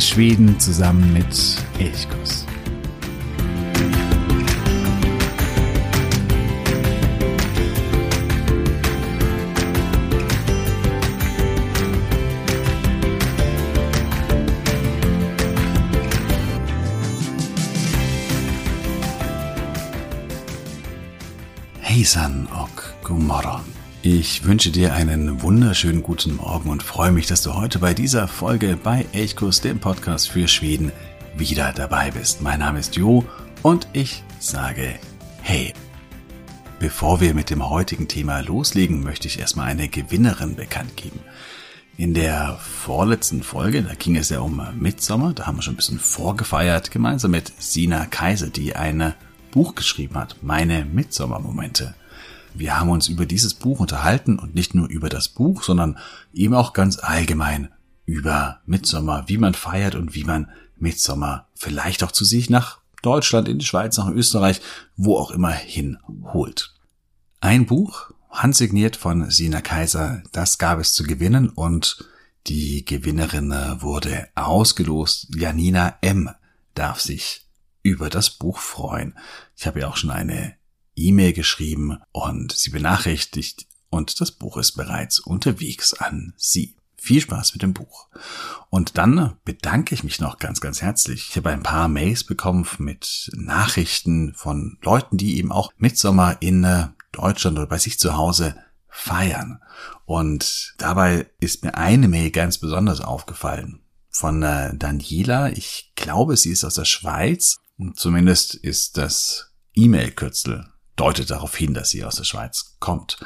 Entdecke Schweden zusammen mit Elchkuss. Hejsan och god morgon. Ich wünsche dir einen wunderschönen guten Morgen und freue mich, dass du heute bei dieser Folge bei Elchkurs, dem Podcast für Schweden, wieder dabei bist. Mein Name ist Jo und ich sage Hey. Bevor wir mit dem heutigen Thema loslegen, möchte ich erstmal eine Gewinnerin bekannt geben. In der vorletzten Folge, da ging es ja um Mitsommer, da haben wir schon ein bisschen vorgefeiert, gemeinsam mit Sina Kaiser, die ein Buch geschrieben hat, Meine Mitsommermomente. Wir haben uns über dieses Buch unterhalten und nicht nur über das Buch, sondern eben auch ganz allgemein über Mitsommer, wie man feiert und wie man Mitsommer vielleicht auch zu sich nach Deutschland, in die Schweiz, nach Österreich, wo auch immer hin holt. Ein Buch, handsigniert von Sina Kaiser, das gab es zu gewinnen und die Gewinnerin wurde ausgelost. Janina M. darf sich über das Buch freuen. Ich habe ja auch schon eine E-Mail geschrieben und sie benachrichtigt und das Buch ist bereits unterwegs an Sie. Viel Spaß mit dem Buch. Und dann bedanke ich mich noch ganz, ganz herzlich. Ich habe ein paar Mails bekommen mit Nachrichten von Leuten, die eben auch Mitsommer in äh, Deutschland oder bei sich zu Hause feiern. Und dabei ist mir eine Mail ganz besonders aufgefallen von äh, Daniela. Ich glaube, sie ist aus der Schweiz. Zumindest ist das E-Mail-Kürzel deutet darauf hin, dass sie aus der Schweiz kommt.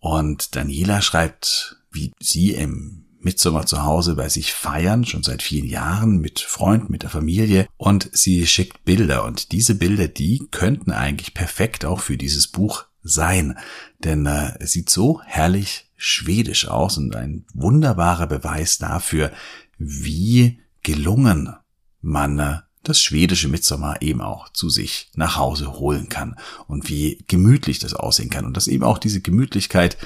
Und Daniela schreibt, wie sie im Mitsommer zu Hause bei sich feiern, schon seit vielen Jahren mit Freunden, mit der Familie. Und sie schickt Bilder. Und diese Bilder, die könnten eigentlich perfekt auch für dieses Buch sein, denn äh, es sieht so herrlich schwedisch aus und ein wunderbarer Beweis dafür, wie gelungen man äh, das schwedische Mitsommer eben auch zu sich nach Hause holen kann und wie gemütlich das aussehen kann und dass eben auch diese Gemütlichkeit,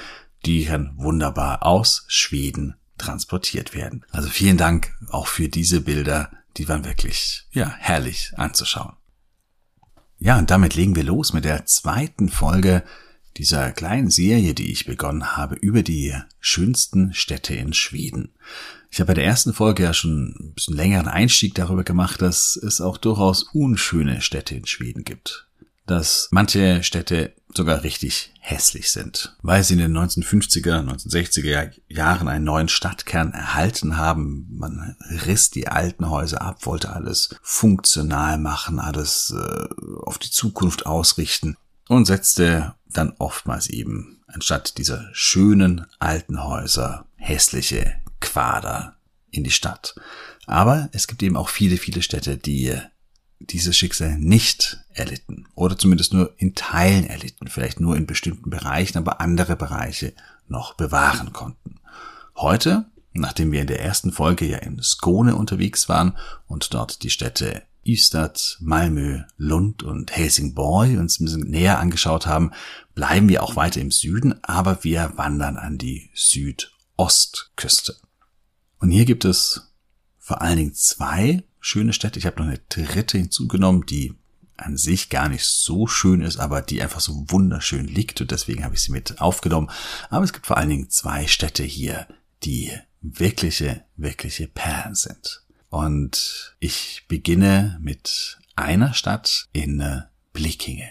die kann wunderbar aus Schweden transportiert werden. Also vielen Dank auch für diese Bilder, die waren wirklich, ja, herrlich anzuschauen. Ja, und damit legen wir los mit der zweiten Folge dieser kleinen Serie, die ich begonnen habe über die schönsten Städte in Schweden. Ich habe bei der ersten Folge ja schon ein bisschen längeren Einstieg darüber gemacht, dass es auch durchaus unschöne Städte in Schweden gibt. Dass manche Städte sogar richtig hässlich sind, weil sie in den 1950er, 1960er Jahren einen neuen Stadtkern erhalten haben. Man riss die alten Häuser ab, wollte alles funktional machen, alles äh, auf die Zukunft ausrichten und setzte dann oftmals eben anstatt dieser schönen alten Häuser hässliche Quader in die Stadt. Aber es gibt eben auch viele, viele Städte, die dieses Schicksal nicht erlitten oder zumindest nur in Teilen erlitten, vielleicht nur in bestimmten Bereichen, aber andere Bereiche noch bewahren konnten. Heute, nachdem wir in der ersten Folge ja in Skåne unterwegs waren und dort die Städte Ystad, Malmö, Lund und Helsingborg uns ein bisschen näher angeschaut haben, bleiben wir auch weiter im Süden, aber wir wandern an die Südostküste. Und hier gibt es vor allen Dingen zwei schöne Städte. Ich habe noch eine dritte hinzugenommen, die an sich gar nicht so schön ist, aber die einfach so wunderschön liegt und deswegen habe ich sie mit aufgenommen. Aber es gibt vor allen Dingen zwei Städte hier, die wirkliche, wirkliche Perlen sind. Und ich beginne mit einer Stadt in äh, Blekinge.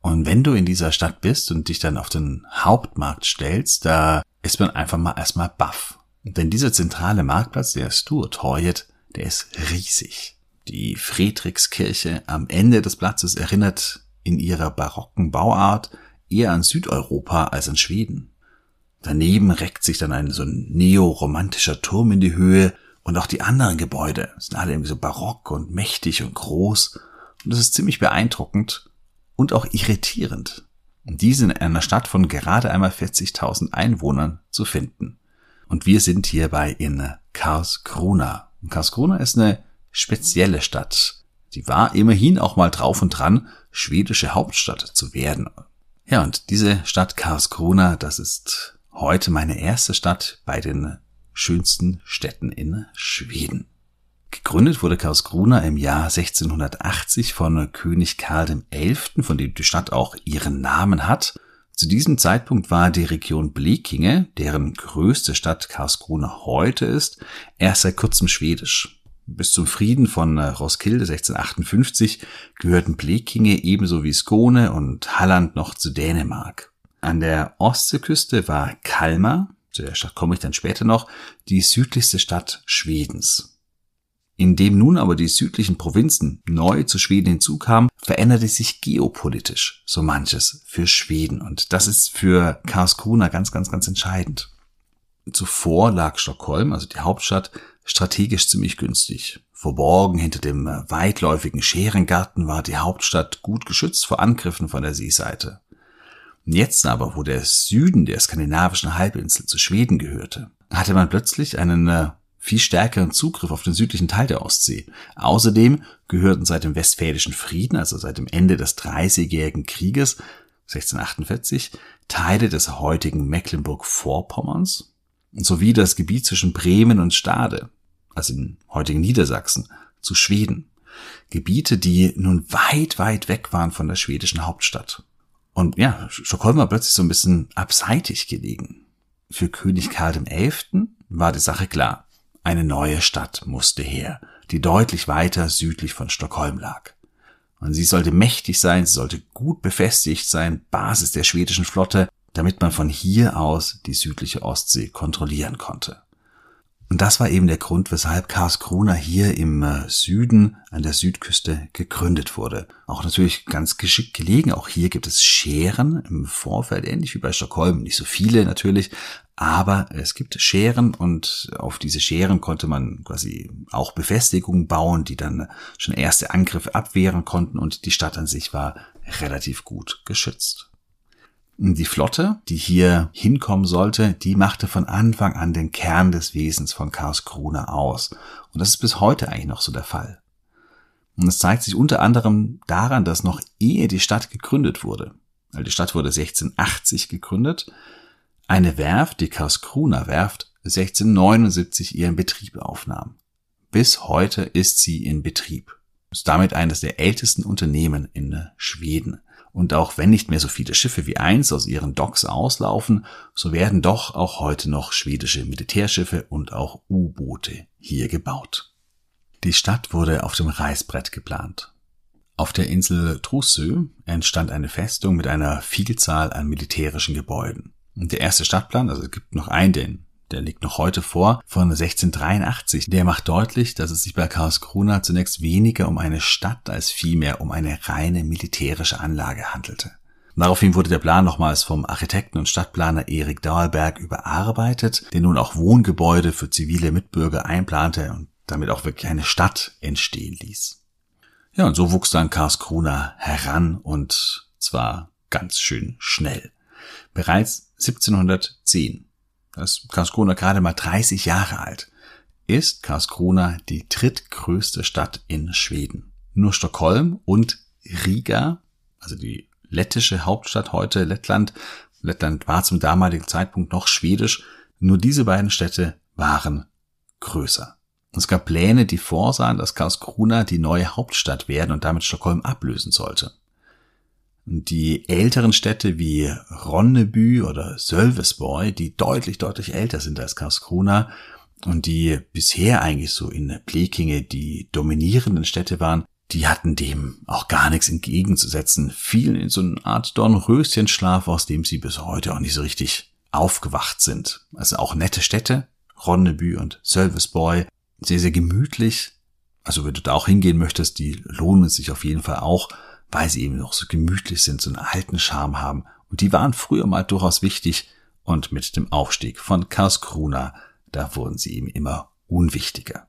Und wenn du in dieser Stadt bist und dich dann auf den Hauptmarkt stellst, da ist man einfach mal erstmal baff. Denn dieser zentrale Marktplatz, der Stuartorget, der ist riesig. Die Friedrichskirche am Ende des Platzes erinnert in ihrer barocken Bauart eher an Südeuropa als an Schweden. Daneben reckt sich dann ein so ein neoromantischer Turm in die Höhe und auch die anderen Gebäude sind alle irgendwie so barock und mächtig und groß. Und das ist ziemlich beeindruckend und auch irritierend, diese in einer Stadt von gerade einmal 40.000 Einwohnern zu finden. Und wir sind hierbei in Karlskrona. Und Karlskrona ist eine spezielle Stadt. Sie war immerhin auch mal drauf und dran, schwedische Hauptstadt zu werden. Ja, und diese Stadt Karlskrona, das ist heute meine erste Stadt bei den schönsten Städten in Schweden. Gegründet wurde Karlskrona im Jahr 1680 von König Karl XI., von dem die Stadt auch ihren Namen hat. Zu diesem Zeitpunkt war die Region Blekinge, deren größte Stadt Karlskrona heute ist, erst seit kurzem schwedisch. Bis zum Frieden von Roskilde 1658 gehörten Blekinge ebenso wie Skåne und Halland noch zu Dänemark. An der Ostseeküste war Kalmar, zu der Stadt komme ich dann später noch, die südlichste Stadt Schwedens. Indem nun aber die südlichen Provinzen neu zu Schweden hinzukamen, veränderte sich geopolitisch so manches für Schweden. Und das ist für Karlskrona ganz, ganz, ganz entscheidend. Zuvor lag Stockholm, also die Hauptstadt, strategisch ziemlich günstig. Verborgen hinter dem weitläufigen Scherengarten war die Hauptstadt gut geschützt vor Angriffen von der Seeseite. Jetzt aber, wo der Süden der skandinavischen Halbinsel zu Schweden gehörte, hatte man plötzlich einen äh, viel stärkeren Zugriff auf den südlichen Teil der Ostsee. Außerdem gehörten seit dem Westfälischen Frieden, also seit dem Ende des Dreißigjährigen Krieges 1648, Teile des heutigen Mecklenburg-Vorpommerns sowie das Gebiet zwischen Bremen und Stade, also in heutigen Niedersachsen, zu Schweden. Gebiete, die nun weit, weit weg waren von der schwedischen Hauptstadt. Und ja, Stockholm war plötzlich so ein bisschen abseitig gelegen. Für König Karl XI. war die Sache klar. Eine neue Stadt musste her, die deutlich weiter südlich von Stockholm lag. Und sie sollte mächtig sein, sie sollte gut befestigt sein, Basis der schwedischen Flotte, damit man von hier aus die südliche Ostsee kontrollieren konnte. Und das war eben der Grund, weshalb Karlskrona hier im äh, Süden an der Südküste gegründet wurde. Auch natürlich ganz geschickt gelegen. Auch hier gibt es Scheren im Vorfeld, ähnlich wie bei Stockholm. Nicht so viele natürlich, aber es gibt Scheren und auf diese Scheren konnte man quasi auch Befestigungen bauen, die dann schon erste Angriffe abwehren konnten und die Stadt an sich war relativ gut geschützt. Die Flotte, die hier hinkommen sollte, die machte von Anfang an den Kern des Wesens von Karlskrona aus. Und das ist bis heute eigentlich noch so der Fall. Und es zeigt sich unter anderem daran, dass noch ehe die Stadt gegründet wurde, weil die Stadt wurde 1680 gegründet, eine Werft, die Karlskrona Werft, 1679 ihren Betrieb aufnahm. Bis heute ist sie in Betrieb. Ist damit eines der ältesten Unternehmen in Schweden. Und auch wenn nicht mehr so viele Schiffe wie eins aus ihren Docks auslaufen, so werden doch auch heute noch schwedische Militärschiffe und auch U-Boote hier gebaut. Die Stadt wurde auf dem Reißbrett geplant. Auf der Insel Trussö entstand eine Festung mit einer Vielzahl an militärischen Gebäuden. Und der erste Stadtplan, also es gibt noch einen, den der liegt noch heute vor, von 1683. Der macht deutlich, dass es sich bei Karlskrona zunächst weniger um eine Stadt als vielmehr um eine reine militärische Anlage handelte. Daraufhin wurde der Plan nochmals vom Architekten und Stadtplaner Erik Dahlberg überarbeitet, der nun auch Wohngebäude für zivile Mitbürger einplante und damit auch wirklich eine Stadt entstehen ließ. Ja, und so wuchs dann Karlskrona heran und zwar ganz schön schnell. Bereits 1710 das ist Karlskrona gerade mal 30 Jahre alt, ist Karlskrona die drittgrößte Stadt in Schweden. Nur Stockholm und Riga, also die lettische Hauptstadt heute Lettland, Lettland war zum damaligen Zeitpunkt noch schwedisch, nur diese beiden Städte waren größer. Es gab Pläne, die vorsahen, dass Karlskrona die neue Hauptstadt werden und damit Stockholm ablösen sollte. Die älteren Städte wie Ronneby oder Sölvesborg, die deutlich, deutlich älter sind als Karlskrona und die bisher eigentlich so in Blekinge die dominierenden Städte waren, die hatten dem auch gar nichts entgegenzusetzen, fielen in so eine Art Dornröschenschlaf, aus dem sie bis heute auch nicht so richtig aufgewacht sind. Also auch nette Städte, Ronneby und Sölvesborg, sehr, sehr gemütlich. Also wenn du da auch hingehen möchtest, die lohnen sich auf jeden Fall auch weil sie eben noch so gemütlich sind, so einen alten Charme haben. Und die waren früher mal durchaus wichtig und mit dem Aufstieg von Karlskrona, da wurden sie eben immer unwichtiger.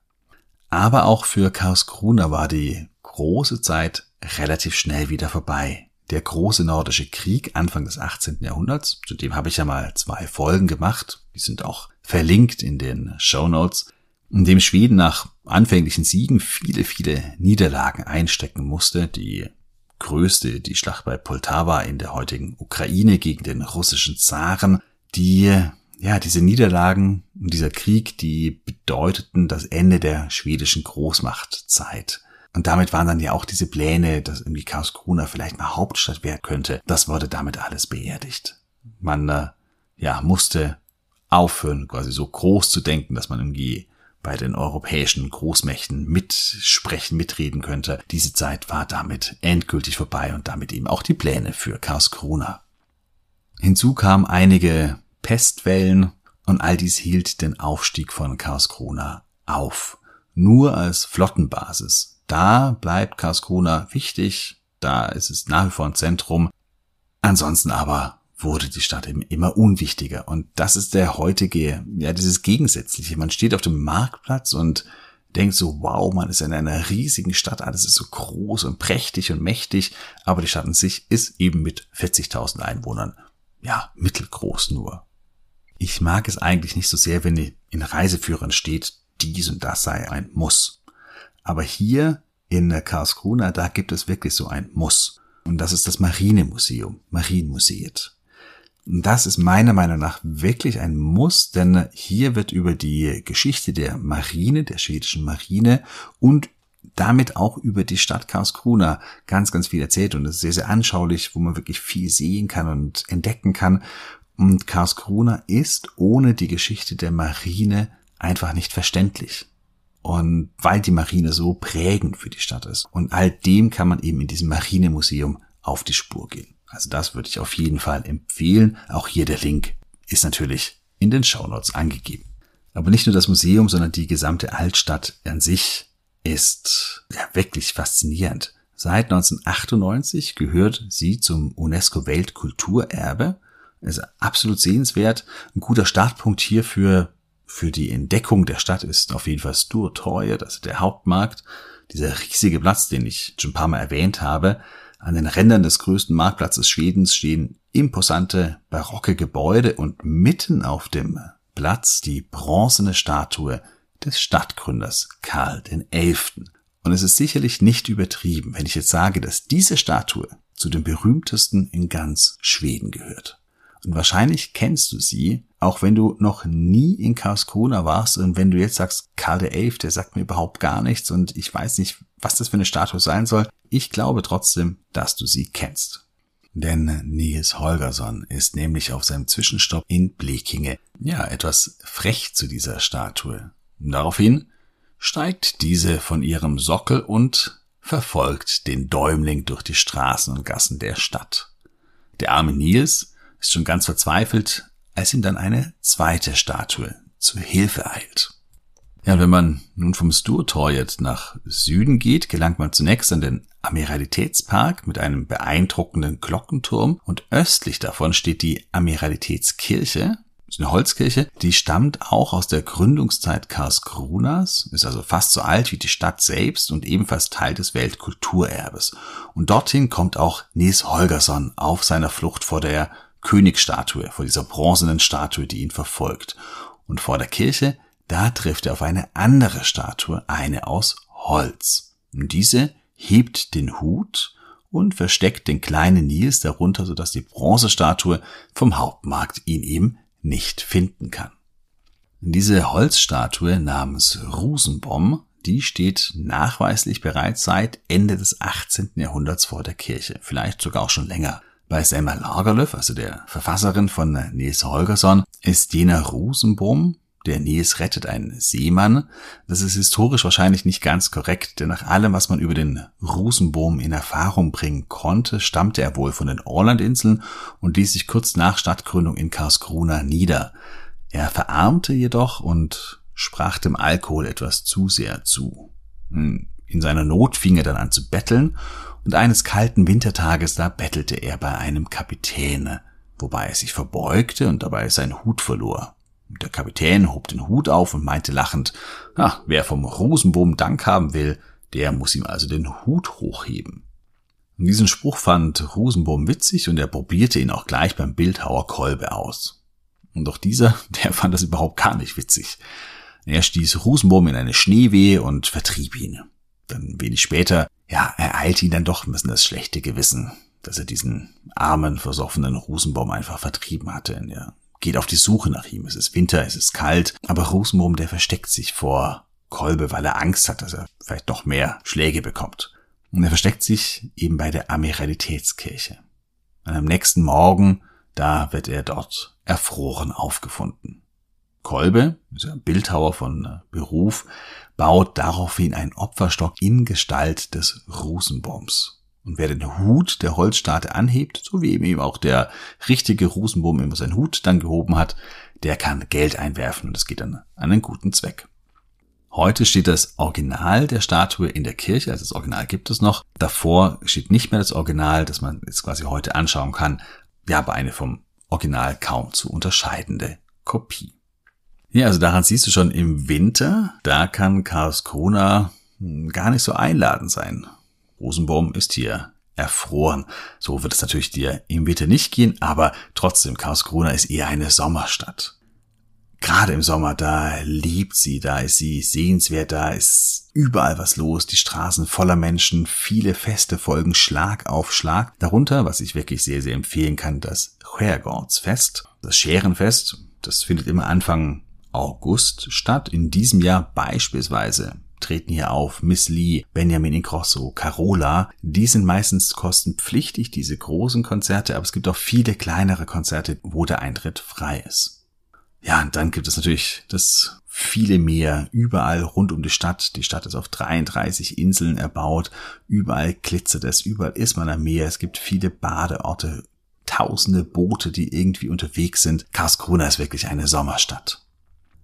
Aber auch für Karlskrona war die große Zeit relativ schnell wieder vorbei. Der große nordische Krieg Anfang des 18. Jahrhunderts, zu dem habe ich ja mal zwei Folgen gemacht, die sind auch verlinkt in den Show Notes, in dem Schweden nach anfänglichen Siegen viele, viele Niederlagen einstecken musste, die größte, die Schlacht bei Poltawa in der heutigen Ukraine gegen den russischen Zaren, die ja, diese Niederlagen und dieser Krieg, die bedeuteten das Ende der schwedischen Großmachtzeit. Und damit waren dann ja auch diese Pläne, dass irgendwie Karlskrona vielleicht mal Hauptstadt werden könnte. Das wurde damit alles beerdigt. Man, äh, ja, musste aufhören, quasi so groß zu denken, dass man irgendwie bei den europäischen Großmächten mitsprechen, mitreden könnte. Diese Zeit war damit endgültig vorbei und damit eben auch die Pläne für Karlskrona. Hinzu kamen einige Pestwellen und all dies hielt den Aufstieg von Karlskrona auf. Nur als Flottenbasis. Da bleibt Karlskrona wichtig, da ist es nach wie vor ein Zentrum. Ansonsten aber wurde die Stadt eben immer unwichtiger. Und das ist der heutige, ja, dieses Gegensätzliche. Man steht auf dem Marktplatz und denkt so, wow, man ist in einer riesigen Stadt, alles ist so groß und prächtig und mächtig, aber die Stadt an sich ist eben mit 40.000 Einwohnern, ja, mittelgroß nur. Ich mag es eigentlich nicht so sehr, wenn in Reiseführern steht, dies und das sei ein Muss. Aber hier in Karlskrona, da gibt es wirklich so ein Muss. Und das ist das Marinemuseum, Marienmuseet. Das ist meiner Meinung nach wirklich ein Muss, denn hier wird über die Geschichte der Marine, der schwedischen Marine und damit auch über die Stadt Karlskrona ganz, ganz viel erzählt und es ist sehr, sehr anschaulich, wo man wirklich viel sehen kann und entdecken kann. Und Karlskrona ist ohne die Geschichte der Marine einfach nicht verständlich. Und weil die Marine so prägend für die Stadt ist. Und all dem kann man eben in diesem Marinemuseum auf die Spur gehen. Also das würde ich auf jeden Fall empfehlen. Auch hier der Link ist natürlich in den Shownotes angegeben. Aber nicht nur das Museum, sondern die gesamte Altstadt an sich ist ja wirklich faszinierend. Seit 1998 gehört sie zum UNESCO Weltkulturerbe. Ist absolut sehenswert. Ein guter Startpunkt hierfür für die Entdeckung der Stadt ist auf jeden Fall Sturtorje, das ist der Hauptmarkt. Dieser riesige Platz, den ich schon ein paar Mal erwähnt habe, an den Rändern des größten Marktplatzes Schwedens stehen imposante barocke Gebäude und mitten auf dem Platz die bronzene Statue des Stadtgründers Karl XI. Und es ist sicherlich nicht übertrieben, wenn ich jetzt sage, dass diese Statue zu den berühmtesten in ganz Schweden gehört. Und wahrscheinlich kennst du sie, auch wenn du noch nie in Karlskrona warst und wenn du jetzt sagst, Karl XI, der sagt mir überhaupt gar nichts und ich weiß nicht, was das für eine Statue sein soll. Ich glaube trotzdem, dass du sie kennst. Denn Nils Holgersson ist nämlich auf seinem Zwischenstopp in Blekinge ja etwas frech zu dieser Statue. Daraufhin steigt diese von ihrem Sockel und verfolgt den Däumling durch die Straßen und Gassen der Stadt. Der arme Nils ist schon ganz verzweifelt, als ihm dann eine zweite Statue zu Hilfe eilt. Ja, wenn man nun vom Sturtorjet nach Süden geht, gelangt man zunächst an den Amiralitätspark mit einem beeindruckenden Glockenturm und östlich davon steht die Amiralitätskirche, ist eine Holzkirche, die stammt auch aus der Gründungszeit Karlskronas, ist also fast so alt wie die Stadt selbst und ebenfalls Teil des Weltkulturerbes. Und dorthin kommt auch Nils Holgersson auf seiner Flucht vor der Königsstatue, vor dieser bronzenen Statue, die ihn verfolgt. Und vor der Kirche, da trifft er auf eine andere Statue, eine aus Holz. Und diese hebt den Hut und versteckt den kleinen Nils darunter, sodass die Bronzestatue vom Hauptmarkt ihn eben nicht finden kann. Diese Holzstatue namens Rusenbom, die steht nachweislich bereits seit Ende des 18. Jahrhunderts vor der Kirche, vielleicht sogar auch schon länger. Bei Selma Lagerlöf, also der Verfasserin von Nils Holgersson, ist jener Rosenbaum, der Nils rettet, ein Seemann. Das ist historisch wahrscheinlich nicht ganz korrekt, denn nach allem, was man über den Rosenbaum in Erfahrung bringen konnte, stammte er wohl von den Orlandinseln und ließ sich kurz nach Stadtgründung in Karlskrona nieder. Er verarmte jedoch und sprach dem Alkohol etwas zu sehr zu. In seiner Not fing er dann an zu betteln und eines kalten Wintertages da bettelte er bei einem Kapitän, wobei er sich verbeugte und dabei seinen Hut verlor. Der Kapitän hob den Hut auf und meinte lachend, ah, wer vom Rosenboom Dank haben will, der muss ihm also den Hut hochheben. Und diesen Spruch fand Rosenbohm witzig und er probierte ihn auch gleich beim Bildhauer Kolbe aus. Und doch dieser, der fand das überhaupt gar nicht witzig. Er stieß Rosenbohm in eine Schneewehe und vertrieb ihn. Dann wenig später ja, ereilte ihn dann doch ein bisschen das schlechte Gewissen, dass er diesen armen, versoffenen Rosenbaum einfach vertrieben hatte in der geht auf die Suche nach ihm. Es ist Winter, es ist kalt, aber Rosenbaum, der versteckt sich vor Kolbe, weil er Angst hat, dass er vielleicht doch mehr Schläge bekommt. Und er versteckt sich eben bei der Amiralitätskirche. Und am nächsten Morgen, da wird er dort erfroren aufgefunden. Kolbe, dieser Bildhauer von äh, Beruf, baut daraufhin einen Opferstock in Gestalt des Rosenbaums. Und wer den Hut der Holzstarte anhebt, so wie eben auch der richtige Rosenbaum immer seinen Hut dann gehoben hat, der kann Geld einwerfen und es geht dann an einen guten Zweck. Heute steht das Original der Statue in der Kirche, also das Original gibt es noch. Davor steht nicht mehr das Original, das man jetzt quasi heute anschauen kann, ja, aber eine vom Original kaum zu unterscheidende Kopie. Ja, also daran siehst du schon im Winter, da kann Karlskrona hm, gar nicht so einladend sein. Rosenbaum ist hier erfroren. So wird es natürlich dir im Winter nicht gehen, aber trotzdem, Karlskrona ist eher eine Sommerstadt gerade im Sommer, da liebt sie, da ist sie sehenswert, da ist überall was los, die Straßen voller Menschen, viele Feste folgen Schlag auf Schlag. Darunter, was ich wirklich sehr, sehr empfehlen kann, das Skärgårdsfest, das Scherenfest. Das findet immer Anfang August statt. In diesem Jahr beispielsweise treten hier auf Miss Lee, Benjamin Ingrosso, Carola. Die sind meistens kostenpflichtig, diese großen Konzerte, aber es gibt auch viele kleinere Konzerte, wo der Eintritt frei ist. Ja, und dann gibt es natürlich das viele Meer überall rund um die Stadt. Die Stadt ist auf 33 Inseln erbaut. Überall glitzert es, überall ist man am Meer. Es gibt viele Badeorte, tausende Boote, die irgendwie unterwegs sind. Karlskrona ist wirklich eine Sommerstadt.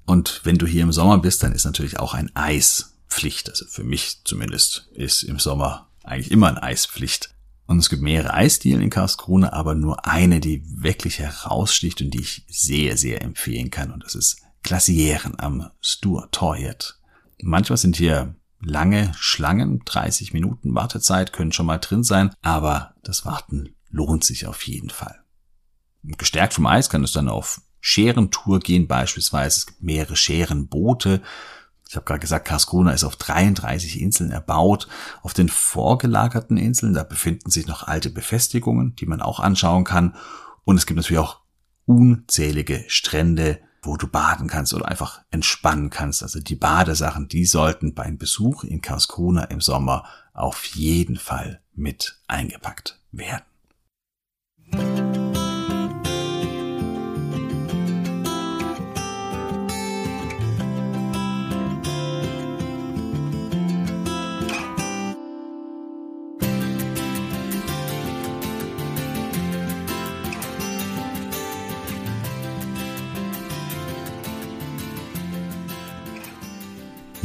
Und wenn du hier im Sommer bist, dann ist natürlich auch ein Eis Pflicht. Also für mich zumindest ist im Sommer eigentlich immer ein Eispflicht. Und es gibt mehrere Eisdielen in Karlskrona, aber nur eine, die wirklich heraussticht und die ich sehr, sehr empfehlen kann. Und das ist Glacieren am Sturtorjet. Manchmal sind hier lange Schlangen, 30 Minuten Wartezeit können schon mal drin sein, aber das Warten lohnt sich auf jeden Fall. Gestärkt vom Eis kann es dann auf Scherentour gehen beispielsweise. Es gibt mehrere Scherenboote ich habe gerade gesagt, Karlskrona ist auf 33 Inseln erbaut. Auf den vorgelagerten Inseln, da befinden sich noch alte Befestigungen, die man auch anschauen kann. Und es gibt natürlich auch unzählige Strände, wo du baden kannst oder einfach entspannen kannst. Also die Badesachen, die sollten beim Besuch in Karlskrona im Sommer auf jeden Fall mit eingepackt werden.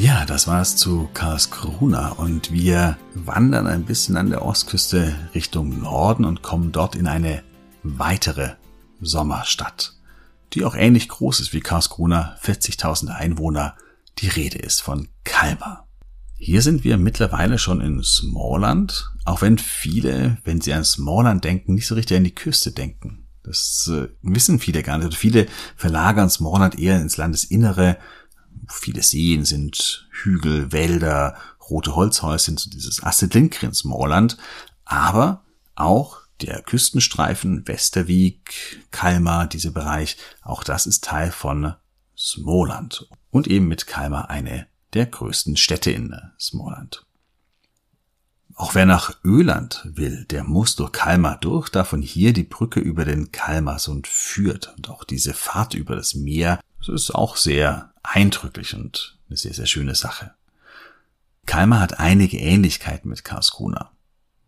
Ja, das war es zu Karlskrona und wir wandern ein bisschen an der Ostküste Richtung Norden und kommen dort in eine weitere Sommerstadt, die auch ähnlich groß ist wie Karlskrona, 40.000 Einwohner. Die Rede ist von Kalmar. Hier sind wir mittlerweile schon in Smallland, auch wenn viele, wenn sie an Smallland denken, nicht so richtig an die Küste denken. Das äh, wissen viele gar nicht. Also viele verlagern Smallland eher ins Landesinnere, viele Seen sind Hügel, Wälder, rote Holzhäuschen, so dieses Astrid Lindgrens Moorland, aber auch der Küstenstreifen Westerwiek, Kalmar, dieser Bereich, auch das ist Teil von Smoland und eben mit Kalmar eine der größten Städte in Smoland. Auch wer nach Öland will, der muss durch Kalmar durch, da von hier die Brücke über den Kalmarsund führt. Und auch diese Fahrt über das Meer, das ist auch sehr eindrücklich und eine sehr, sehr schöne Sache. Kalmar hat einige Ähnlichkeiten mit Karlskrona.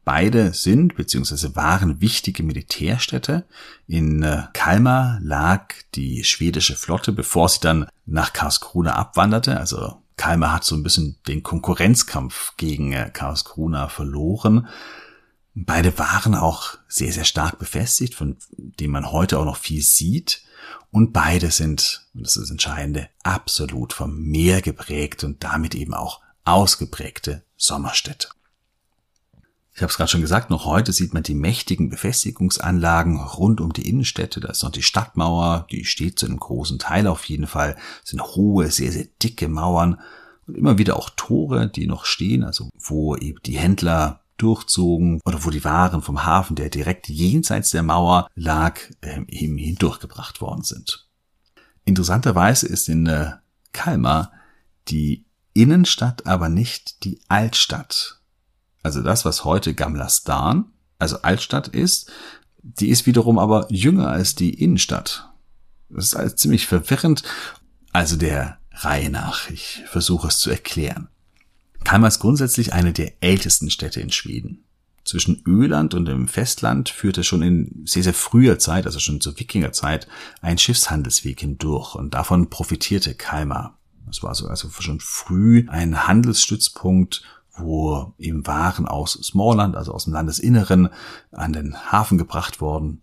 Beide sind bzw. waren wichtige Militärstädte. In äh, Kalmar lag die schwedische Flotte, bevor sie dann nach Karlskrona abwanderte. Also Kalmar hat so ein bisschen den Konkurrenzkampf gegen äh, Karlskrona verloren. Beide waren auch sehr, sehr stark befestigt, von dem man heute auch noch viel sieht. Und beide sind, und das ist das Entscheidende, absolut vom Meer geprägt und damit eben auch ausgeprägte Sommerstädte. Ich habe es gerade schon gesagt, noch heute sieht man die mächtigen Befestigungsanlagen rund um die Innenstädte. Da ist noch die Stadtmauer, die steht zu einem großen Teil auf jeden Fall. Das sind hohe, sehr, sehr dicke Mauern und immer wieder auch Tore, die noch stehen, also wo eben die Händler durchzogen oder wo die Waren vom Hafen, der direkt jenseits der Mauer lag, ähm, eben hindurchgebracht worden sind. Interessanterweise ist in äh, Kalmar die Innenstadt aber nicht die Altstadt. Also das, was heute Gamlastan, also Altstadt ist, die ist wiederum aber jünger als die Innenstadt. Das ist alles ziemlich verwirrend. Also der Reihe nach. Ich versuche es zu erklären. Kalmar ist grundsätzlich eine der ältesten Städte in Schweden. Zwischen Öland und dem Festland führte schon in sehr, sehr früher Zeit, also schon zur Wikingerzeit, ein Schiffshandelsweg hindurch und davon profitierte Kalmar. Es war so also schon früh ein Handelsstützpunkt, wo eben Waren aus Smallland, also aus dem Landesinneren, an den Hafen gebracht wurden.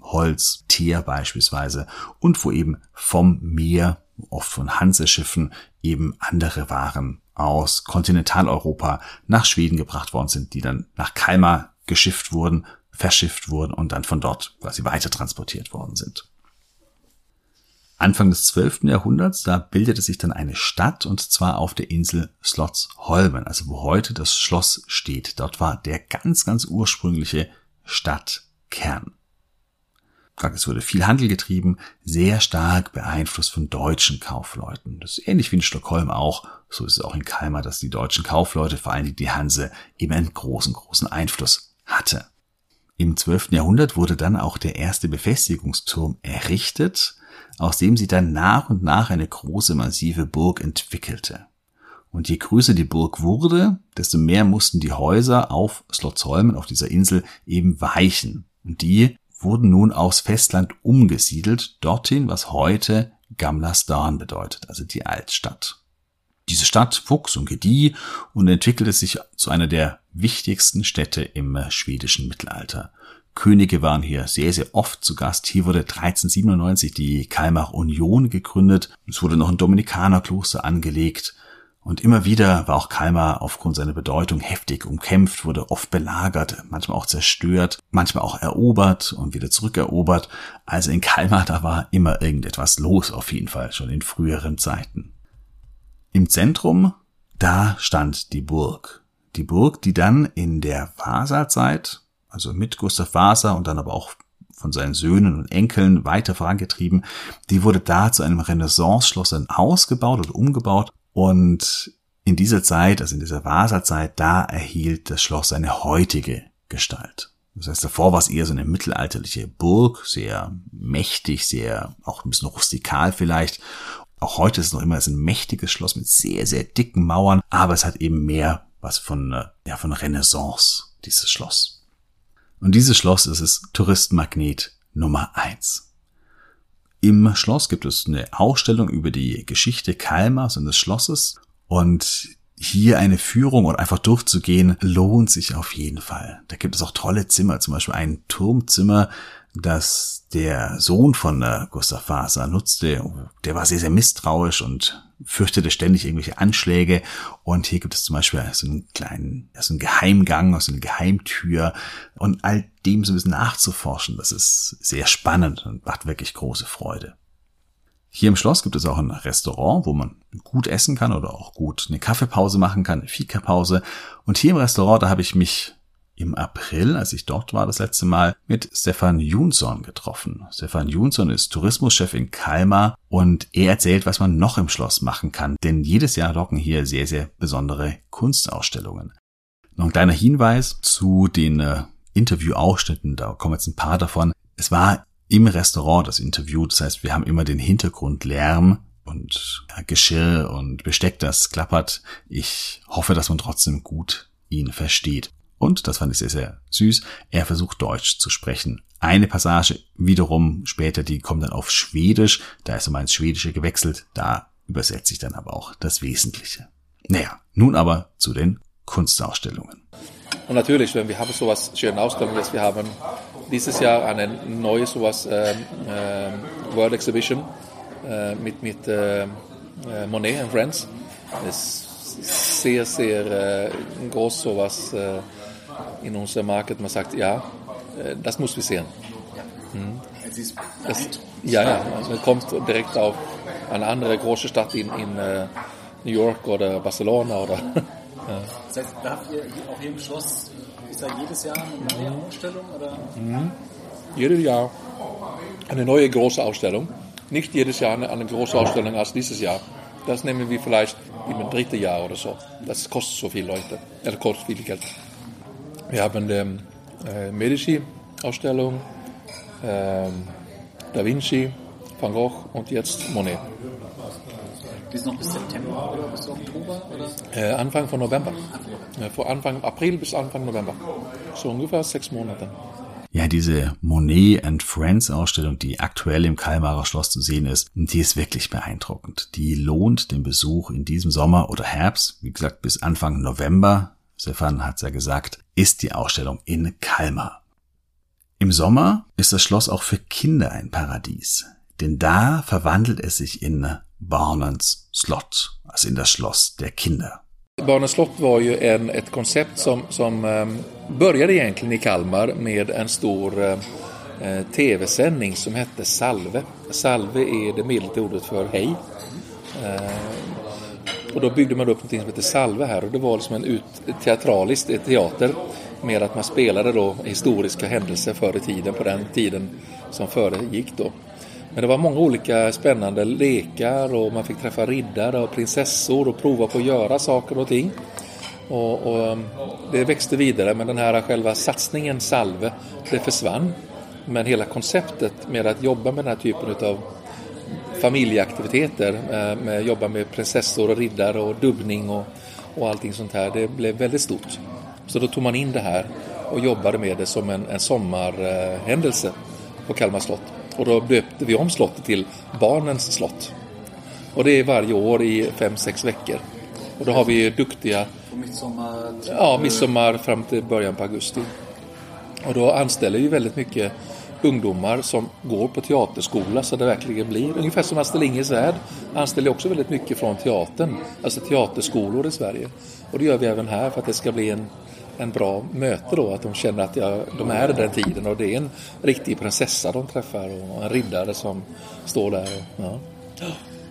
Holz, Teer beispielsweise und wo eben vom Meer, oft von Hanseschiffen, eben andere Waren aus Kontinentaleuropa nach Schweden gebracht worden sind, die dann nach Kalmar geschifft wurden, verschifft wurden und dann von dort quasi weiter transportiert worden sind. Anfang des 12. Jahrhunderts, da bildete sich dann eine Stadt und zwar auf der Insel Slottsholmen, also wo heute das Schloss steht. Dort war der ganz, ganz ursprüngliche Stadtkern. Es wurde viel Handel getrieben, sehr stark beeinflusst von deutschen Kaufleuten. Das ist ähnlich wie in Stockholm auch. So ist es auch in Kalmar, dass die deutschen Kaufleute, vor allem die Hanse, eben einen großen, großen Einfluss hatte. Im 12. Jahrhundert wurde dann auch der erste Befestigungsturm errichtet, aus dem sie dann nach und nach eine große, massive Burg entwickelte. Und je größer die Burg wurde, desto mehr mussten die Häuser auf Slottsholmen, auf dieser Insel, eben weichen. Und die wurden nun aus Festland umgesiedelt, dorthin, was heute Gamlastan bedeutet, also die Altstadt. Diese Stadt wuchs und gedieh und entwickelte sich zu einer der wichtigsten Städte im schwedischen Mittelalter. Könige waren hier sehr, sehr oft zu Gast. Hier wurde 1397 die Kalmar Union gegründet. Es wurde noch ein Dominikanerkloster angelegt. Und immer wieder war auch Kalmar aufgrund seiner Bedeutung heftig umkämpft, wurde oft belagert, manchmal auch zerstört, manchmal auch erobert und wieder zurückerobert. Also in Kalmar, da war immer irgendetwas los auf jeden Fall, schon in früheren Zeiten. Im Zentrum, da stand die Burg. Die Burg, die dann in der Vasa-Zeit, also mit Gustav Vasa und dann aber auch von seinen Söhnen und Enkeln weiter vorangetrieben, die wurde da zu einem Renaissance-Schloss dann ausgebaut oder umgebaut und in dieser Zeit, also in dieser Vasa-Zeit, da erhielt das Schloss seine heutige Gestalt. Das heißt, davor war es eher so eine mittelalterliche Burg, sehr mächtig, sehr auch ein bisschen rustikal vielleicht. Auch heute ist es noch immer ein mächtiges Schloss mit sehr, sehr dicken Mauern, aber es hat eben mehr was von, äh, ja, von Renaissance, dieses Schloss. Und dieses Schloss ist es Touristenmagnet Nummer eins. Im Schloss gibt es eine Ausstellung über die Geschichte Kalmars und des Schlosses und hier eine Führung oder einfach durchzugehen lohnt sich auf jeden Fall. Da gibt es auch tolle Zimmer, zum Beispiel ein Turmzimmer, das der Sohn von äh, Gustav Vasa nutzte. Der war sehr, sehr misstrauisch und fürchtete ständig irgendwelche Anschläge. Und hier gibt es zum Beispiel so einen kleinen, so einen Geheimgang, also eine Geheimtür. Und all dem so ein bisschen nachzuforschen, das ist sehr spannend und macht wirklich große Freude. Hier im Schloss gibt es auch ein Restaurant, wo man gut essen kann oder auch gut eine Kaffeepause machen kann, eine Fika-Pause. Und hier im Restaurant, da habe ich mich im April, als ich dort war das letzte Mal, mit Stefan Jonsson getroffen. Stefan Jonsson ist Tourismuschef in Kalmar und er erzählt, was man noch im Schloss machen kann, denn jedes Jahr locken hier sehr, sehr besondere Kunstausstellungen. Noch ein kleiner Hinweis zu den äh, Interviewausschnitten, da kommen jetzt ein paar davon. Es war im Restaurant das Interview, das heißt, wir haben immer den Hintergrundlärm und ja, Geschirr und Besteck, das klappert. Ich hoffe, dass man trotzdem gut ihn versteht. Und, das fand ich sehr, sehr süß, er versucht Deutsch zu sprechen. Eine Passage wiederum später, die kommt dann auf Schwedisch, da ist er mal ins Schwedische gewechselt, da übersetze ich dann aber auch das Wesentliche. Naja, nun aber zu den Kunstausstellungen. Und natürlich, wenn wir haben sowas schöne Ausstellungen, wir haben dieses Jahr eine neue sowas äh, äh, World Exhibition äh, mit, mit äh, äh, Monet and Friends. Das ist sehr, sehr äh, groß sowas in unserem Markt. Man sagt, ja, das muss wir sehen. Mhm. Das, ja, ja, also man kommt direkt auf eine andere große Stadt in, in New York oder Barcelona oder Das heißt, da habt ihr hier im Schloss Ist da jedes Jahr eine neue Ausstellung? Oder? Mhm. Jedes Jahr eine neue große Ausstellung. Nicht jedes Jahr eine, eine große Ausstellung als dieses Jahr. Das nehmen wir vielleicht im dritten Jahr oder so. Das kostet so viel Leute, eller kostet viel Geld. Wir haben die äh, Medici-Ausstellung, äh, Da Vinci, Van Gogh und jetzt Monet. Die ist noch bis September oder bis Oktober? Oder? Äh, Anfang von November. Äh, von Anfang April bis Anfang November. So ungefähr sechs Monate. Ja, diese Monet and Friends Ausstellung, die aktuell im Kalmarer Schloss zu sehen ist, die ist wirklich beeindruckend. Die lohnt den Besuch in diesem Sommer oder Herbst, wie gesagt, bis Anfang November. Stefan hat's ja gesagt, ist die Ausstellung in Kalmar. Im Sommer ist das Schloss auch für Kinder ein Paradies, denn da verwandelt es sich in Barnens slott, alltså in das Schloss der Kinder. Barnens slott var ju en, ett koncept som, som um, började egentligen i Kalmar med en stor uh, tv-sändning som hette Salve. Salve är det medeltida ordet för hej. Uh, och då byggde man upp något som heter Salve här och det var liksom en ut, teatralisk teater med att man spelade då historiska händelser förr i tiden på den tiden som föregick då. Men det var många olika spännande lekar och man fick träffa riddare och prinsessor och prova på att göra saker och ting. Och, och um, det växte vidare men den här själva satsningen Salve, det försvann. Men hela konceptet med att jobba med den här typen av familjeaktiviteter, eh, med jobba med prinsessor och riddare och dubbning och, och allting sånt här, det blev väldigt stort. Så då tog man in det här och jobbade med det som en, en sommarhändelse på Kalmar slott. Och då döpte vi om slottet till Barnens slott. Och det är varje år i fem sex veckor. Och då har vi duktiga... Midsommar? Ja, midsommar fram till början på augusti. Och då anställer vi väldigt mycket ungdomar som går på teaterskola så det verkligen blir ungefär som Astrid Lindgrens Värld anställer också väldigt mycket från teatern, alltså teaterskolor i Sverige. Och det gör vi även här för att det ska bli en en bra möte då, att de känner att ja, de är den tiden och det är en riktig prinsessa de träffar och en riddare som står där. Och, ja.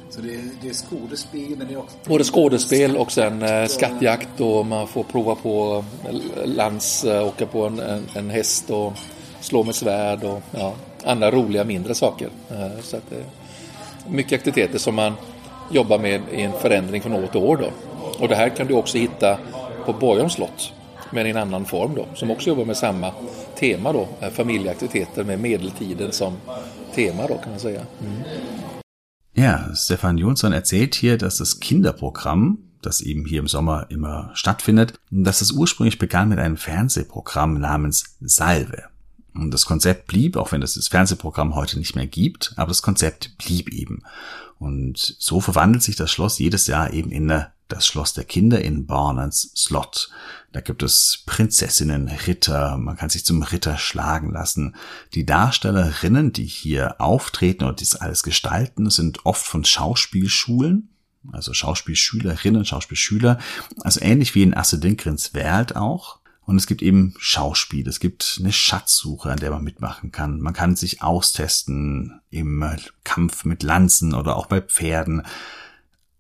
Så det är, det är skådespel men det är också... Både skådespel och sen eh, skattjakt och man får prova på lands, eh, åka på en, en, en, häst och slå med svärd och ja, andra roliga mindre saker. Eh, så att, eh, mycket aktiviteter som man jobbar med i en förändring från år till år då. Och det här kan du också hitta på Borgholms slott men i en annan form då, som också jobbar med samma tema då, eh, familjeaktiviteter med medeltiden som tema då kan man säga. Mm. Ja, Stefan Jonsson erzählt hier, dass das Kinderprogramm, das eben hier im Sommer immer stattfindet, dass es ursprünglich begann mit einem Fernsehprogramm namens Salve. Und das Konzept blieb, auch wenn es das Fernsehprogramm heute nicht mehr gibt, aber das Konzept blieb eben. Und so verwandelt sich das Schloss jedes Jahr eben in das Schloss der Kinder in Barnards Slot. Da gibt es Prinzessinnen, Ritter, man kann sich zum Ritter schlagen lassen. Die Darstellerinnen, die hier auftreten und dies alles gestalten, sind oft von Schauspielschulen, also Schauspielschülerinnen, Schauspielschüler, also ähnlich wie in Astrid Lindgrens Welt auch. Und es gibt eben Schauspiel, es gibt eine Schatzsuche, an der man mitmachen kann. Man kann sich austesten im Kampf mit Lanzen oder auch bei Pferden.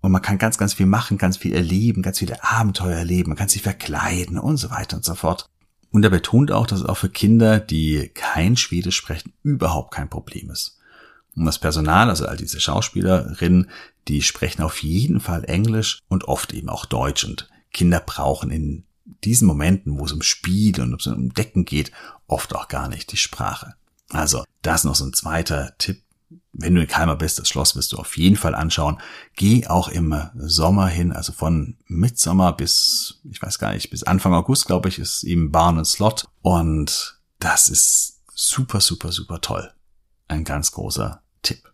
Und man kann ganz, ganz viel machen, ganz viel erleben, ganz viele Abenteuer erleben, man kann sich verkleiden und so weiter und so fort. Und er betont auch, dass es auch für Kinder, die kein Schwedisch sprechen, überhaupt kein Problem ist. Und das Personal, also all diese Schauspielerinnen, die sprechen auf jeden Fall Englisch und oft eben auch Deutsch. Und Kinder brauchen in diesen Momenten, wo es um Spiel und um Decken geht, oft auch gar nicht die Sprache. Also, das noch so ein zweiter Tipp. Wenn du in Kalmar bist, das Schloss wirst du auf jeden Fall anschauen. Geh auch im Sommer hin, also von Mitsommer bis, ich weiß gar nicht, bis Anfang August, glaube ich, ist eben Barn und Slot. Und das ist super, super, super toll. Ein ganz großer Tipp.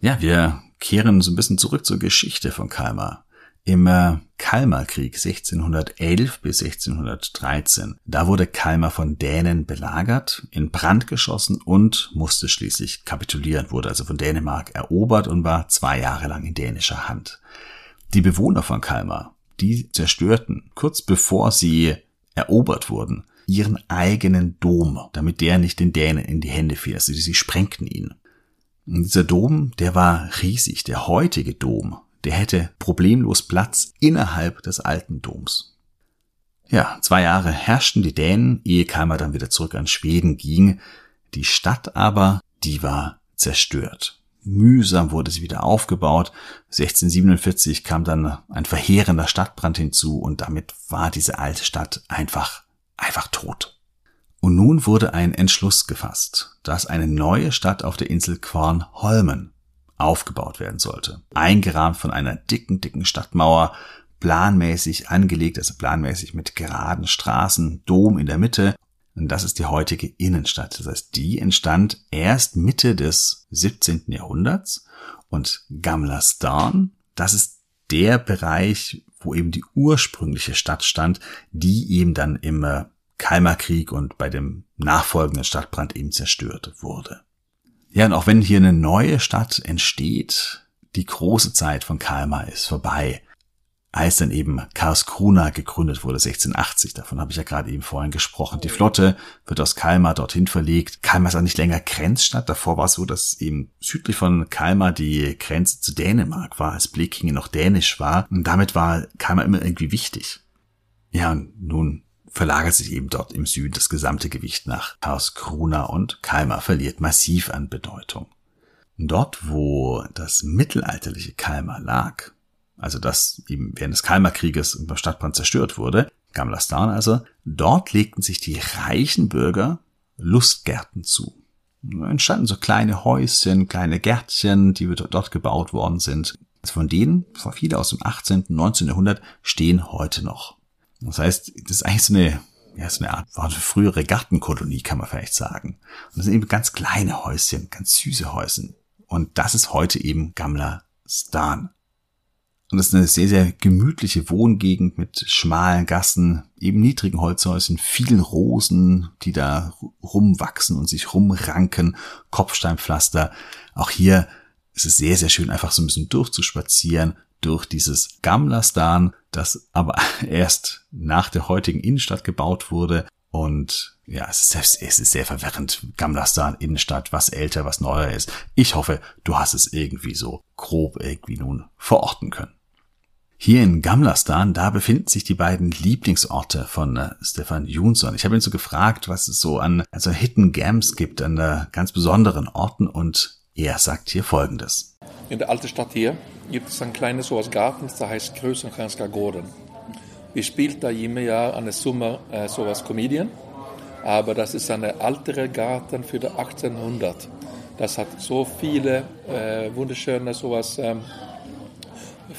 Ja, wir kehren so ein bisschen zurück zur Geschichte von Kalmar. Im Kalmarkrieg 1611 bis 1613, da wurde Kalmar von Dänen belagert, in Brand geschossen und musste schließlich kapitulieren, wurde also von Dänemark erobert und war zwei Jahre lang in dänischer Hand. Die Bewohner von Kalmar, die zerstörten, kurz bevor sie erobert wurden, ihren eigenen Dom, damit der nicht den Dänen in die Hände fiel, also sie sprengten ihn. Und dieser Dom, der war riesig, der heutige Dom, der hätte problemlos Platz innerhalb des alten Doms. Ja, zwei Jahre herrschten die Dänen, ehe Kalmar dann wieder zurück an Schweden ging. Die Stadt aber, die war zerstört. Mühsam wurde sie wieder aufgebaut. 1647 kam dann ein verheerender Stadtbrand hinzu und damit war diese alte Stadt einfach, einfach tot. Und nun wurde ein Entschluss gefasst, dass eine neue Stadt auf der Insel Quarnholmen aufgebaut werden sollte. Eingerahmt von einer dicken, dicken Stadtmauer, planmäßig angelegt, also planmäßig mit geraden Straßen, Dom in der Mitte und das ist die heutige Innenstadt. Das heißt, die entstand erst Mitte des 17. Jahrhunderts und Gamla Stan, das ist der Bereich, wo eben die ursprüngliche Stadt stand, die eben dann im äh, Kalmarkrieg und bei dem nachfolgenden Stadtbrand eben zerstört wurde. Ja, und auch wenn hier eine neue Stadt entsteht, die große Zeit von Kalmar ist vorbei als dann eben Karlskrona gegründet wurde, 1680. Davon habe ich ja gerade eben vorhin gesprochen. Die Flotte wird aus Kalmar dorthin verlegt. Kalmar ist auch nicht länger Grenzstadt. Davor war es so, dass eben südlich von Kalmar die Grenze zu Dänemark war, als Blekinge noch dänisch war. Und damit war Kalmar immer irgendwie wichtig. Ja, nun verlagert sich eben dort im Süden das gesamte Gewicht nach Karlskrona und Kalmar verliert massiv an Bedeutung. Dort, wo das mittelalterliche Kalmar lag, also das eben während des Kalmarkrieges beim Stadtbrand zerstört wurde, Gamlastan also, dort legten sich die reichen Bürger Lustgärten zu. Da entstanden so kleine Häuschen, kleine Gärtchen, die dort gebaut worden sind. Von denen, viele aus dem 18., und 19. Jahrhundert, stehen heute noch. Das heißt, das ist eigentlich so eine, ja, so eine Art, war eine frühere Gartenkolonie, kann man vielleicht sagen. Und das sind eben ganz kleine Häuschen, ganz süße Häuschen. Und das ist heute eben Gamla Stan. Und das ist eine sehr, sehr gemütliche Wohngegend mit schmalen Gassen, eben niedrigen Holzhäuschen, vielen Rosen, die da rumwachsen und sich rumranken, Kopfsteinpflaster. Auch hier ist es sehr, sehr schön, einfach so ein bisschen durchzuspazieren durch dieses Gamlastan, das aber erst nach der heutigen Innenstadt gebaut wurde. Und ja, es ist, sehr verwirrend. Gamlastan, Innenstadt, was älter, was neuer ist. Ich hoffe, du hast es irgendwie so grob irgendwie nun verorten können. Hier in Gamlastan, da befinden sich die beiden Lieblingsorte von äh, Stefan Jonsson. Ich habe ihn so gefragt, was es so an also Hidden Gams gibt, an äh, ganz besonderen Orten und er sagt hier Folgendes. In der alten Stadt hier gibt es ein kleines sowas Garten, das heißt Krösenstjärnska Gården. Wir spielt da immer Jahr eine Sommer äh, sowas Comedian, aber das ist ein ältere Garten für die 1800. Das hat so viele äh, wunderschöne sowas ähm,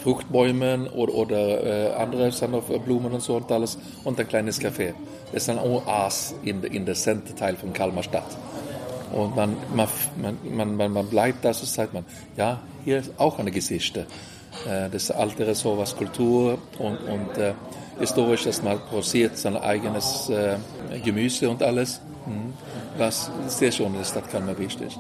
Fruchtbäumen oder, oder äh, andere Blumen und so und alles und ein kleines Café. Das ist ein Oas in, in der Centerteil von Kalmar Stadt. Und man, man, man, man, man bleibt da, so sagt man, ja, hier ist auch eine Geschichte. Äh, das alte sowas Kultur und, und äh, historisch, dass man produziert sein eigenes äh, Gemüse und alles. Das ist sehr schön in der Stadt Kalmar wichtig.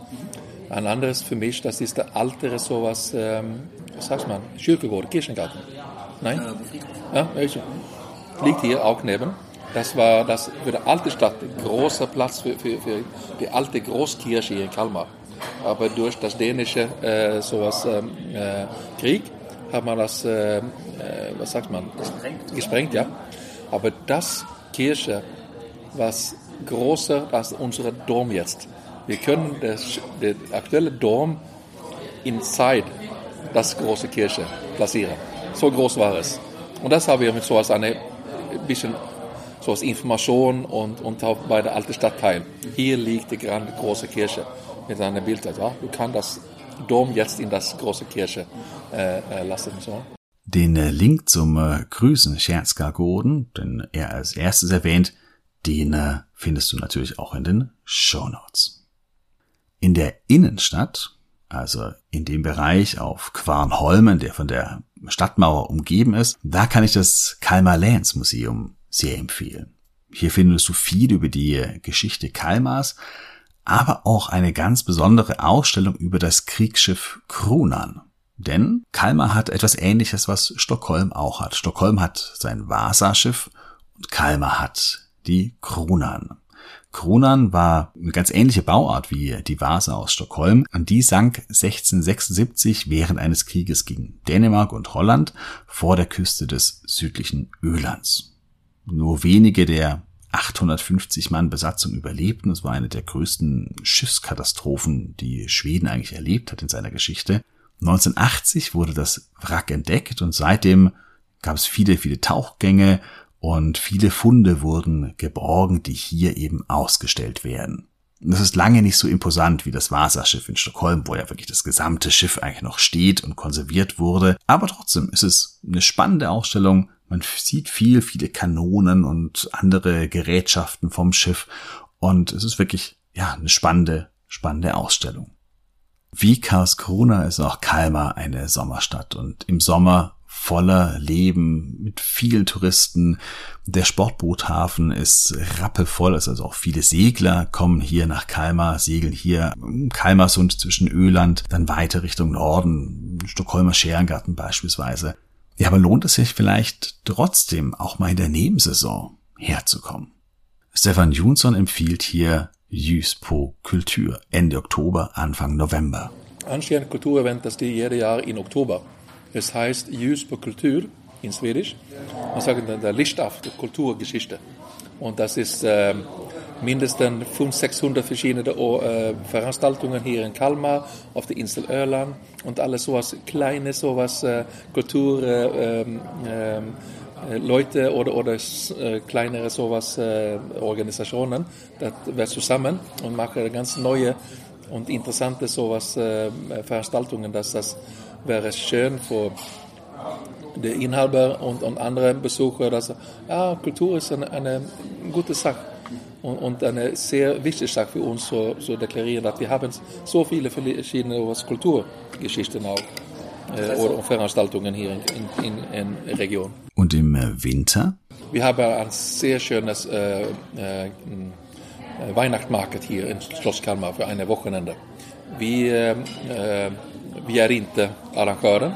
Ein anderes für mich, das ist der alte sowas ähm, was sagt man, Schürkegård, Kirchengarten. Nein? Ja, liegt hier auch neben. Das war das für die alte Stadt großer Platz für, für, für die alte Großkirche hier in Kalmar. Aber durch das dänische äh, sowas, ähm, äh, Krieg hat man das, äh, äh was sagt man, gesprengt. gesprengt, ja. Aber das Kirche, was größer als unser Dom jetzt. Wir können das, den aktuellen Dom in Zeit das große Kirche platzieren. So groß war es. Und das haben wir mit so als eine bisschen so als Information und, und auch bei der alten Stadtteil. Hier liegt die grande, große Kirche mit einem Bild. Ja, du kannst das Dom jetzt in das große Kirche äh, äh lassen. So. Den äh, Link zum äh, Grüßen Scherzgargoden, den er als erstes erwähnt, den äh, findest du natürlich auch in den Show Notes. In der Innenstadt also in dem Bereich auf Quarnholmen, der von der Stadtmauer umgeben ist, da kann ich das Kalmar Lands Museum sehr empfehlen. Hier findest du viel über die Geschichte Kalmars, aber auch eine ganz besondere Ausstellung über das Kriegsschiff Kronan. Denn Kalmar hat etwas ähnliches, was Stockholm auch hat. Stockholm hat sein Vasa-Schiff und Kalmar hat die Kronan. Kronan war eine ganz ähnliche Bauart wie die Vasa aus Stockholm und die sank 1676 während eines Krieges gegen Dänemark und Holland vor der Küste des südlichen Ölands. Nur wenige der 850 Mann Besatzung überlebten. Es war eine der größten Schiffskatastrophen, die Schweden eigentlich erlebt hat in seiner Geschichte. 1980 wurde das Wrack entdeckt und seitdem gab es viele, viele Tauchgänge und viele Funde wurden geborgen, die hier eben ausgestellt werden. Das ist lange nicht so imposant wie das Vasa-Schiff in Stockholm, wo ja wirklich das gesamte Schiff eigentlich noch steht und konserviert wurde. Aber trotzdem ist es eine spannende Ausstellung. Man sieht viel, viele Kanonen und andere Gerätschaften vom Schiff. Und es ist wirklich, ja, eine spannende, spannende Ausstellung. Wie Karlskrona ist auch Kalmar eine Sommerstadt und im Sommer voller Leben mit vielen Touristen. Der Sportboothafen ist rappelvoll, also auch viele Segler kommen hier nach Kalmar, segeln hier Kalmarsund zwischen Öland, dann weiter Richtung Norden, Stockholmer Scherengarten beispielsweise. Ja, aber lohnt es sich vielleicht trotzdem auch mal in der Nebensaison herzukommen? Stefan Jonsson empfiehlt hier Jyspo Kultur Ende Oktober, Anfang November. Anstehende Kulturevent, das die jede Jahr in Oktober. Es heißt Ljus på kultur in Schwedisch. Man sagt der Licht auf die Kulturgeschichte. Und das ist äh, mindestens 500, 600 verschiedene äh, Veranstaltungen hier in Kalmar, auf der Insel Öland und alles sowas kleine sowas äh, Kultur äh, ähm, äh, Leute oder, oder kleinere sowas äh, Organisationen, das wird zusammen und machen ganz neue und interessante sowas äh, Veranstaltungen, dass das wäre schön für die Inhaber und, und andere Besucher, dass ja, Kultur ist eine, eine gute Sache und, und, eine sehr wichtige Sache für uns zu, zu deklarieren, dass wir haben so viele verschiedene Kulturgeschichten auch äh, oder Veranstaltungen hier in, in, in, in Region. Und im äh, Winter? Wir haben ein sehr schönes äh, äh, Weihnachtsmarkt hier in Schloss Kalmar für eine Wochenende. Wir äh, vi är inte arrangören.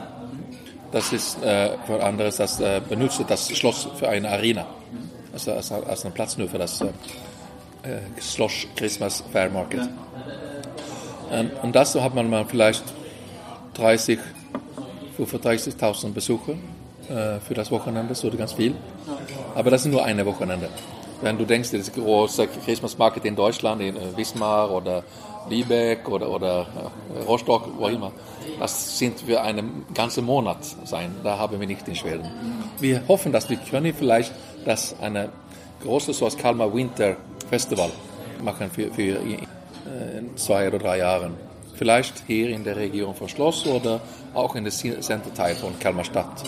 Das ist äh, für anderes, das äh, benutzt das Schloss für eine Arena. Also als, als ein Platz nur für das äh, Schloss Christmas Fair Market. Ähm, und das hat man mal vielleicht 30, 35.000 Besucher äh, für das Wochenende, so ganz viel. Aber das ist nur eine Wochenende. Wenn du denkst, das große Christmas Market in Deutschland, in Wismar oder Lübeck oder, oder Rostock, wo immer, das sind wir einen ganzen Monat sein. Da haben wir nicht in Schweden. Wir hoffen, dass wir können vielleicht das eine große so als Kalmar Winter Festival machen für, für äh, zwei oder drei Jahren. Vielleicht hier in der Region von Schloss oder auch in der Centerteil von Kalmar Stadt.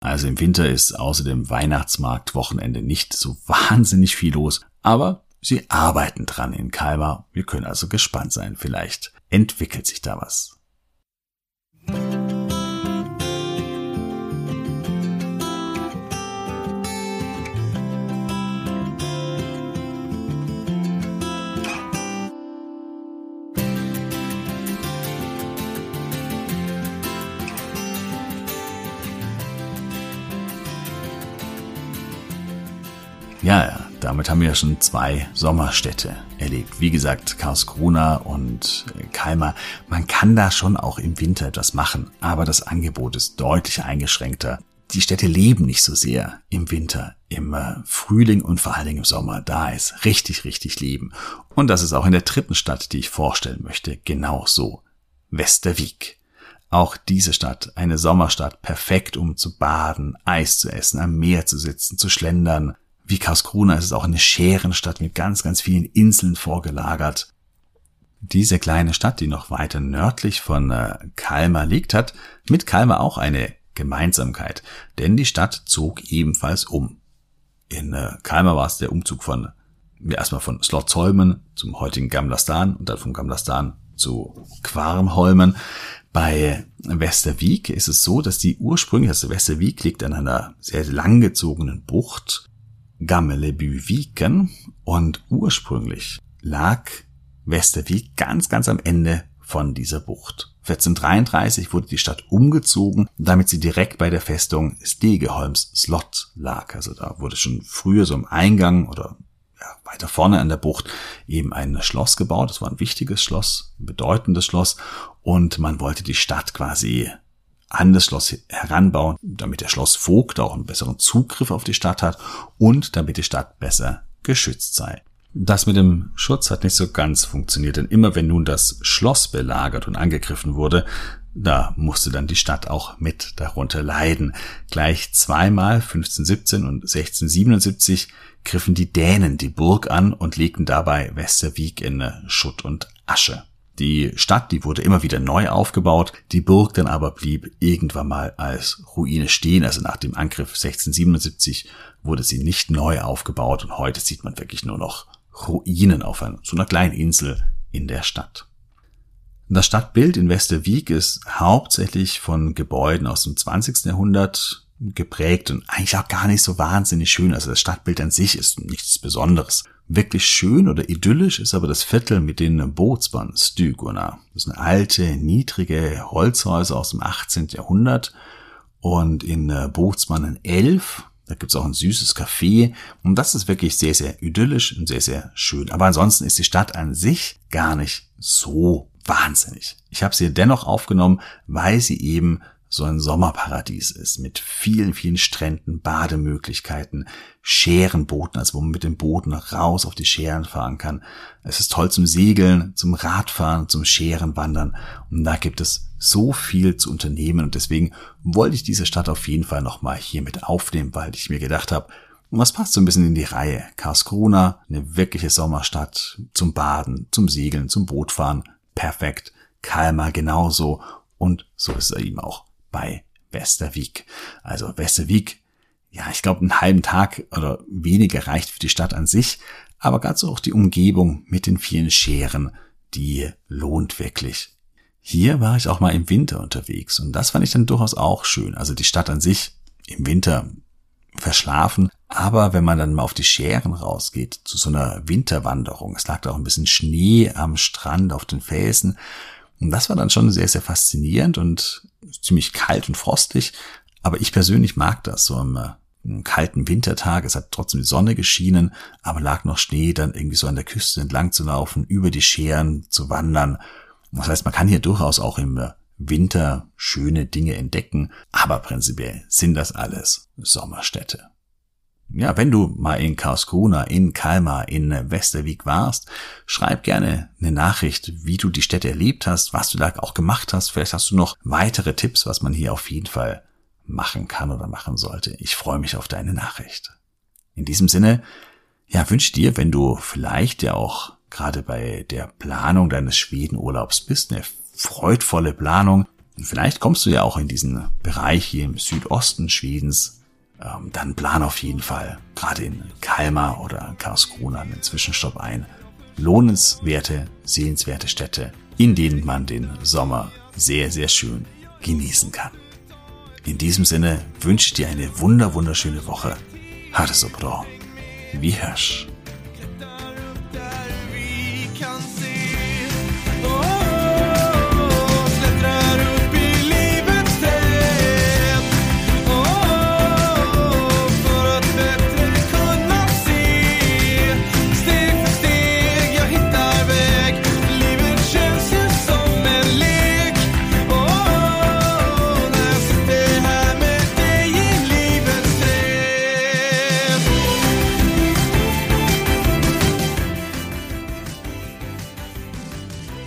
Also im Winter ist außer dem Weihnachtsmarktwochenende nicht so wahnsinnig viel los, aber sie arbeiten dran in Kalmar. Wir können also gespannt sein. Vielleicht entwickelt sich da was. Ja, damit haben wir ja schon zwei Sommerstädte erlebt. Wie gesagt, Karlskrona und äh, Kalmar. Man kann da schon auch im Winter etwas machen, aber das Angebot ist deutlich eingeschränkter. Die Städte leben nicht so sehr im Winter, im äh, Frühling und vor allen Dingen im Sommer. Da ist richtig, richtig Leben. Und das ist auch in der dritten Stadt, die ich vorstellen möchte, genau so. Westervik. Auch diese Stadt, eine Sommerstadt, perfekt um zu baden, Eis zu essen, am Meer zu sitzen, zu schlendern, wie Karlskrona ist es auch eine Scherenstadt mit ganz, ganz vielen Inseln vorgelagert. Diese kleine Stadt, die noch weiter nördlich von äh, Kalmar liegt, hat mit Kalmar auch eine Gemeinsamkeit, denn die Stadt zog ebenfalls um. In äh, Kalmar war es der Umzug von erstmal von Slottsholmen zum heutigen Gamlastan und dann vom Gamlastan zu Quarmholmen. Bei Westervik ist es so, dass die ursprünglich, also Westervik liegt an einer sehr langgezogenen Bucht Gammeleby-Viken und ursprünglich lag Westervik ganz, ganz am Ende von dieser Bucht. 1433 wurde die Stadt umgezogen, damit sie direkt bei der Festung Stegeholms Slot lag. Also da wurde schon früher so im Eingang oder ja, weiter vorne an der Bucht eben ein Schloss gebaut. Das war ein wichtiges Schloss, ein bedeutendes Schloss. Und man wollte die Stadt quasi an das Schloss heranbauen, damit der Schlossvogt auch einen besseren Zugriff auf die Stadt hat und damit die Stadt besser geschützt sei. Das mit dem Schutz hat nicht so ganz funktioniert, denn immer wenn nun das Schloss belagert und angegriffen wurde, da musste dann die Stadt auch mit darunter leiden. Gleich zweimal 1517 und 1677 griffen die Dänen die Burg an und legten dabei Westerwijk in Schutt und Asche. Die Stadt, die wurde immer wieder neu aufgebaut, die Burg dann aber blieb irgendwann mal als Ruine stehen. Also nach dem Angriff 1677 wurde sie nicht neu aufgebaut und heute sieht man wirklich nur noch Ruinen auf einer, so einer kleinen Insel in der Stadt. Das Stadtbild in Westerwiek ist hauptsächlich von Gebäuden aus dem 20. Jahrhundert geprägt und eigentlich auch gar nicht so wahnsinnig schön. Also das Stadtbild an sich ist nichts Besonderes. Wirklich schön oder idyllisch ist aber das Viertel mit den Bootsbahn Stygona. Das sind alte, niedrige Holzhäuser aus dem 18. Jahrhundert. Und in äh, Bootsbannen 11, da gibt's auch ein süßes Café. Und das ist wirklich sehr, sehr idyllisch und sehr, sehr schön. Aber ansonsten ist die Stadt an sich gar nicht so wahnsinnig. Ich habe sie dennoch aufgenommen, weil sie eben so ein Sommerparadies ist mit vielen, vielen Stränden, Bademöglichkeiten, Scherenbooten, also wo man mit dem Booten raus auf die Scheren fahren kann. Es ist toll zum Segeln, zum Radfahren, zum Scherenwandern und da gibt es so viel zu unternehmen und deswegen wollte ich diese Stadt auf jeden Fall nochmal hier mit aufnehmen, weil ich mir gedacht habe, und was passt so ein bisschen in die Reihe? Karlskrona, eine wirkliche Sommerstadt zum Baden, zum Segeln, zum Bootfahren, perfekt. Kalmar genauso und so ist er ihm auch bei Westerwiek. Also Westerwiek, ja, ich glaube, einen halben Tag oder weniger reicht für die Stadt an sich, aber so auch die Umgebung mit den vielen Scheren, die lohnt wirklich. Hier war ich auch mal im Winter unterwegs und das fand ich dann durchaus auch schön. Also die Stadt an sich im Winter verschlafen, aber wenn man dann mal auf die Scheren rausgeht, zu so einer Winterwanderung, es lag da auch ein bisschen Schnee am Strand, auf den Felsen, und das war dann schon sehr, sehr faszinierend und ziemlich kalt und frostig. Aber ich persönlich mag das so am äh, kalten Wintertag. Es hat trotzdem die Sonne geschienen, aber lag noch Schnee, dann irgendwie so an der Küste entlang zu laufen, über die Scheren zu wandern. Das heißt, man kann hier durchaus auch im äh, Winter schöne Dinge entdecken, aber prinzipiell sind das alles Sommerstädte. Ja, wenn du mal in Karlskrona, in Kalmar, in Westerwijk warst, schreib gerne eine Nachricht, wie du die Städte erlebt hast, was du da auch gemacht hast. Vielleicht hast du noch weitere Tipps, was man hier auf jeden Fall machen kann oder machen sollte. Ich freue mich auf deine Nachricht. In diesem Sinne, ja, wünsche dir, wenn du vielleicht ja auch gerade bei der Planung deines Schwedenurlaubs bist, eine freudvolle Planung. Vielleicht kommst du ja auch in diesen Bereich hier im Südosten Schwedens ähm, dann plan auf jeden Fall, gerade in Kalmar oder Karlskrona, einen Zwischenstopp ein. Lohnenswerte, sehenswerte Städte, in denen man den Sommer sehr, sehr schön genießen kann. In diesem Sinne wünsche ich dir eine wunder, wunderschöne Woche. Ha det så